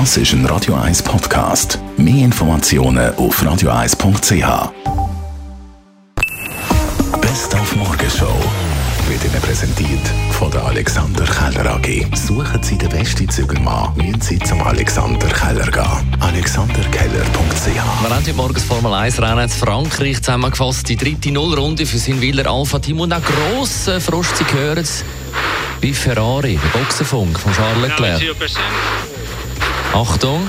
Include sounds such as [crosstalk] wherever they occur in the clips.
Das ist ein Radio 1 Podcast. Mehr Informationen auf radio1.ch. Best auf Morgenshow wird Ihnen präsentiert von der Alexander Keller AG. Suchen Sie den besten Zügelmann, müssen Sie zum Alexander Keller gehen. AlexanderKeller.ch Wir haben heute morgens Formel 1 Rennen in Frankreich zusammengefasst. Die dritte Nullrunde für sein Wieler Alpha Team und auch grossen Frust, Sie hören es bei Ferrari, der Boxenfunk von Charles Leclerc. Achtung!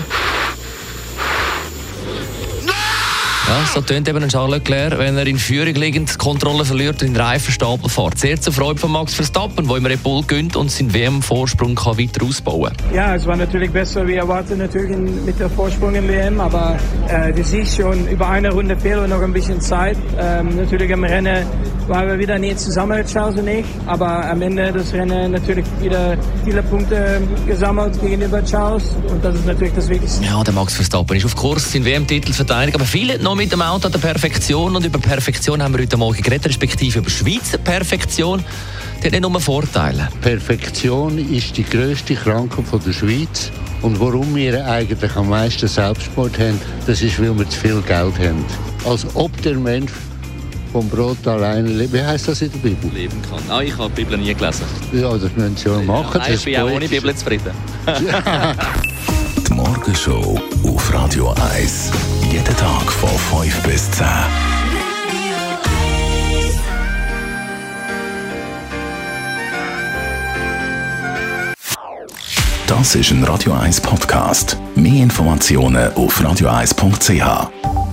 Ja, so tönt eben ein Charles Leclerc, wenn er in Führung liegend die Kontrolle verliert und in den Reifenstapel fährt. Sehr zur Freude von Max Verstappen, der im Red Bull gönnt und seinen WM-Vorsprung weiter ausbauen kann. Ja, es war natürlich besser wie erwartet natürlich mit der Vorsprung im WM, aber äh, du siehst schon, über eine Runde fehlt noch ein bisschen Zeit. Ähm, natürlich im Rennen waren wir wieder nicht zusammen, Charles und ich, aber am Ende des Rennen natürlich wieder viele Punkte gesammelt gegenüber Charles und das ist natürlich das Wichtigste. Ja, der Max Verstappen ist auf Kurs, seinen WM-Titel verteidigt, aber viele noch mit dem Auto an der Perfektion und über Perfektion haben wir heute Morgen geredet, respektive über Schweizer Perfektion. Die hat nicht nur Vorteile. Perfektion ist die grösste Krankheit von der Schweiz. Und warum wir eigentlich am meisten Selbstmord haben, das ist, weil wir zu viel Geld haben. Als ob der Mensch vom Brot allein lebt. Wie heißt das in der Bibel? Leben kann. Ah, ich habe die Bibel nie gelesen. Ja, das müssen Sie ja machen. Nein, ich bin auch ohne Bibel zufrieden. [laughs] Die Morgenshow auf Radio 1. Jeden Tag von 5 bis 10. Das ist ein Radio 1 Podcast. Mehr Informationen auf radio1.ch.